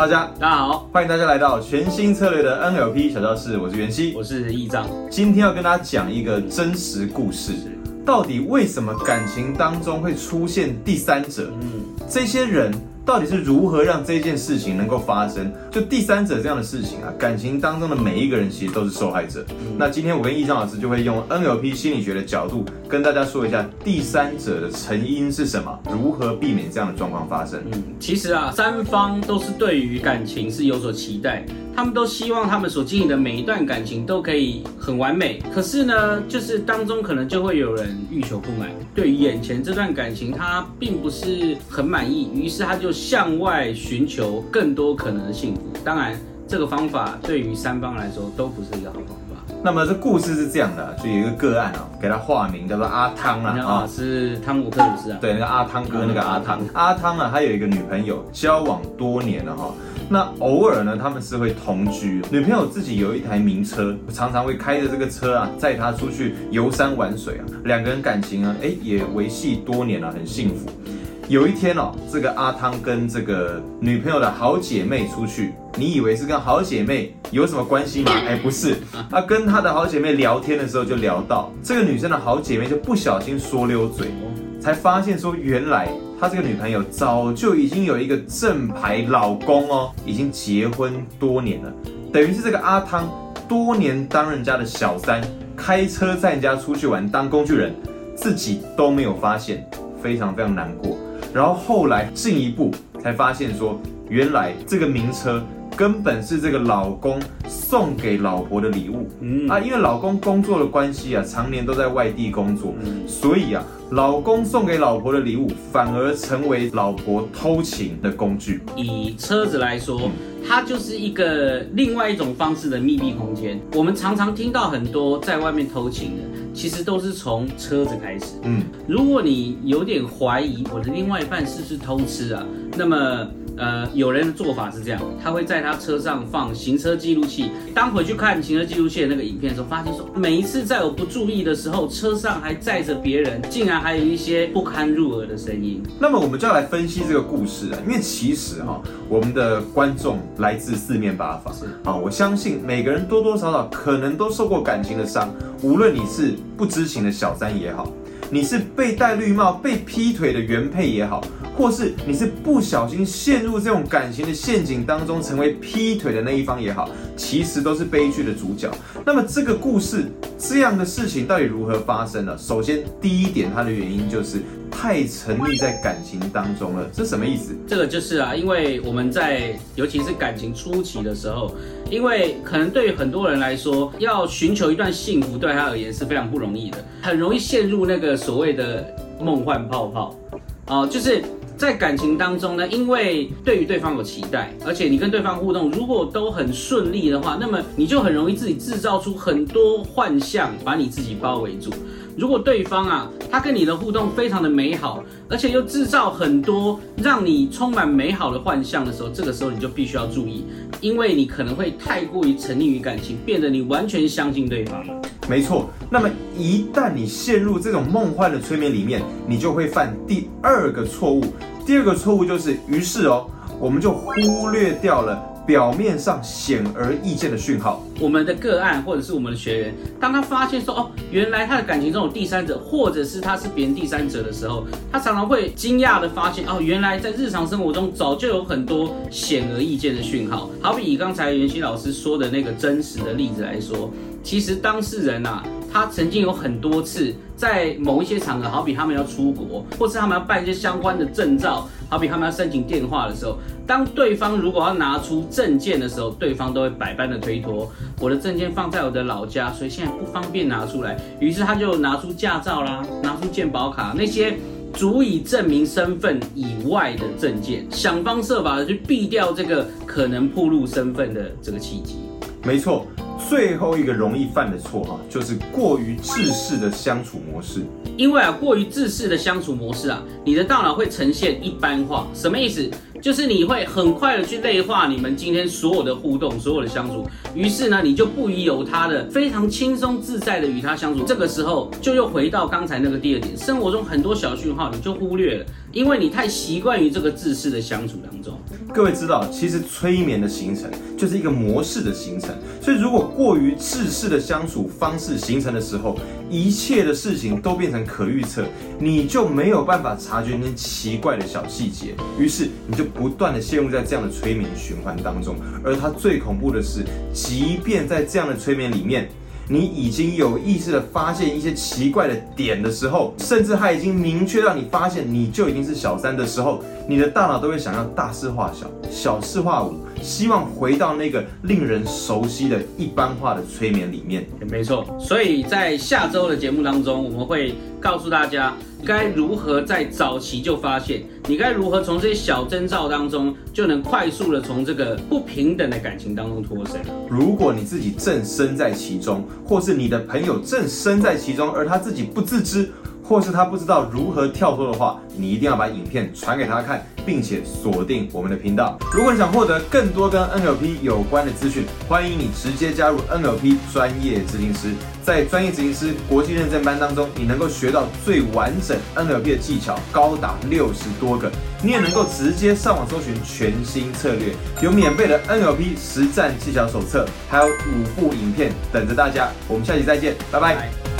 大家大家好，欢迎大家来到全新策略的 NLP 小教室，我是袁熙。我是易章。今天要跟大家讲一个真实故事，到底为什么感情当中会出现第三者？嗯，这些人到底是如何让这件事情能够发生？就第三者这样的事情啊，感情当中的每一个人其实都是受害者。那今天我跟易章老师就会用 NLP 心理学的角度跟大家说一下第三者的成因是什么，如何避免这样的状况发生。嗯，其实啊，三方都是对于感情是有所期待，他们都希望他们所经营的每一段感情都可以很完美。可是呢，就是当中可能就会有人欲求不满，对于眼前这段感情他并不是很满意，于是他就向外寻求更多可能的幸福。当然，这个方法对于三方来说都不是一个好方法。那么这故事是这样的，就有一个个案啊，给他化名叫做阿汤啊，啊，是汤姆克鲁斯啊。对，那个阿汤哥，那个阿汤，阿汤啊，他有一个女朋友，交往多年了哈。那偶尔呢，他们是会同居。女朋友自己有一台名车，常常会开着这个车啊，载他出去游山玩水啊。两个人感情啊，哎，也维系多年了，很幸福。有一天哦，这个阿汤跟这个女朋友的好姐妹出去，你以为是跟好姐妹有什么关系吗？哎，不是，他跟他的好姐妹聊天的时候就聊到这个女生的好姐妹就不小心说溜嘴，才发现说原来他这个女朋友早就已经有一个正牌老公哦，已经结婚多年了，等于是这个阿汤多年当人家的小三，开车载人家出去玩当工具人，自己都没有发现，非常非常难过。然后后来进一步才发现说，原来这个名车根本是这个老公送给老婆的礼物。嗯啊，因为老公工作的关系啊，常年都在外地工作，所以啊，老公送给老婆的礼物反而成为老婆偷情的工具。以车子来说，它就是一个另外一种方式的密闭空间。我们常常听到很多在外面偷情的。其实都是从车子开始。嗯，如果你有点怀疑我的另外一半是不是偷吃啊，那么。呃，有人的做法是这样，他会在他车上放行车记录器。当回去看行车记录器的那个影片的时候，发现说，每一次在我不注意的时候，车上还载着别人，竟然还有一些不堪入耳的声音。那么我们就要来分析这个故事啊，因为其实哈，我们的观众来自四面八方，是啊，我相信每个人多多少少可能都受过感情的伤，无论你是不知情的小三也好。你是被戴绿帽、被劈腿的原配也好，或是你是不小心陷入这种感情的陷阱当中，成为劈腿的那一方也好，其实都是悲剧的主角。那么这个故事这样的事情到底如何发生呢？首先第一点，它的原因就是。太沉溺在感情当中了，这什么意思？这个就是啊，因为我们在尤其是感情初期的时候，因为可能对于很多人来说，要寻求一段幸福，对他而言是非常不容易的，很容易陷入那个所谓的梦幻泡泡。哦，就是在感情当中呢，因为对于对方有期待，而且你跟对方互动如果都很顺利的话，那么你就很容易自己制造出很多幻象，把你自己包围住。如果对方啊，他跟你的互动非常的美好，而且又制造很多让你充满美好的幻象的时候，这个时候你就必须要注意，因为你可能会太过于沉溺于感情，变得你完全相信对方。没错，那么一旦你陷入这种梦幻的催眠里面，你就会犯第二个错误。第二个错误就是，于是哦，我们就忽略掉了。表面上显而易见的讯号，我们的个案或者是我们的学员，当他发现说哦，原来他的感情中有第三者，或者是他是别人第三者的时候，他常常会惊讶的发现哦，原来在日常生活中早就有很多显而易见的讯号。好比以刚才袁熙老师说的那个真实的例子来说，其实当事人呐。他曾经有很多次在某一些场合，好比他们要出国，或是他们要办一些相关的证照，好比他们要申请电话的时候，当对方如果要拿出证件的时候，对方都会百般的推脱。我的证件放在我的老家，所以现在不方便拿出来。于是他就拿出驾照啦，拿出健保卡，那些足以证明身份以外的证件，想方设法的去避掉这个可能暴露身份的这个契机。没错。最后一个容易犯的错哈，就是过于自视的相处模式。因为啊，过于自视的相处模式啊，你的大脑会呈现一般化。什么意思？就是你会很快的去内化你们今天所有的互动，所有的相处。于是呢，你就不宜有他的，非常轻松自在的与他相处。这个时候就又回到刚才那个第二点，生活中很多小讯号你就忽略了。因为你太习惯于这个自私的相处当中。各位知道，其实催眠的形成就是一个模式的形成，所以如果过于自私的相处方式形成的时候，一切的事情都变成可预测，你就没有办法察觉那些奇怪的小细节，于是你就不断的陷入在这样的催眠循环当中。而它最恐怖的是，即便在这样的催眠里面。你已经有意识的发现一些奇怪的点的时候，甚至他已经明确让你发现你就已经是小三的时候，你的大脑都会想要大事化小，小事化无，希望回到那个令人熟悉的一般化的催眠里面。没错，所以在下周的节目当中，我们会告诉大家该如何在早期就发现，你该如何从这些小征兆当中就能快速的从这个不平等的感情当中脱身。如果你自己正身在其中，或是你的朋友正身在其中，而他自己不自知，或是他不知道如何跳脱的话，你一定要把影片传给他看，并且锁定我们的频道。如果你想获得更多跟 NLP 有关的资讯，欢迎你直接加入 NLP 专业执行师。在专业执行师国际认证班当中，你能够学到最完整 NLP 的技巧，高达六十多个。你也能够直接上网搜寻全新策略，有免费的 NLP 实战技巧手册，还有五部影片等着大家。我们下期再见，拜拜。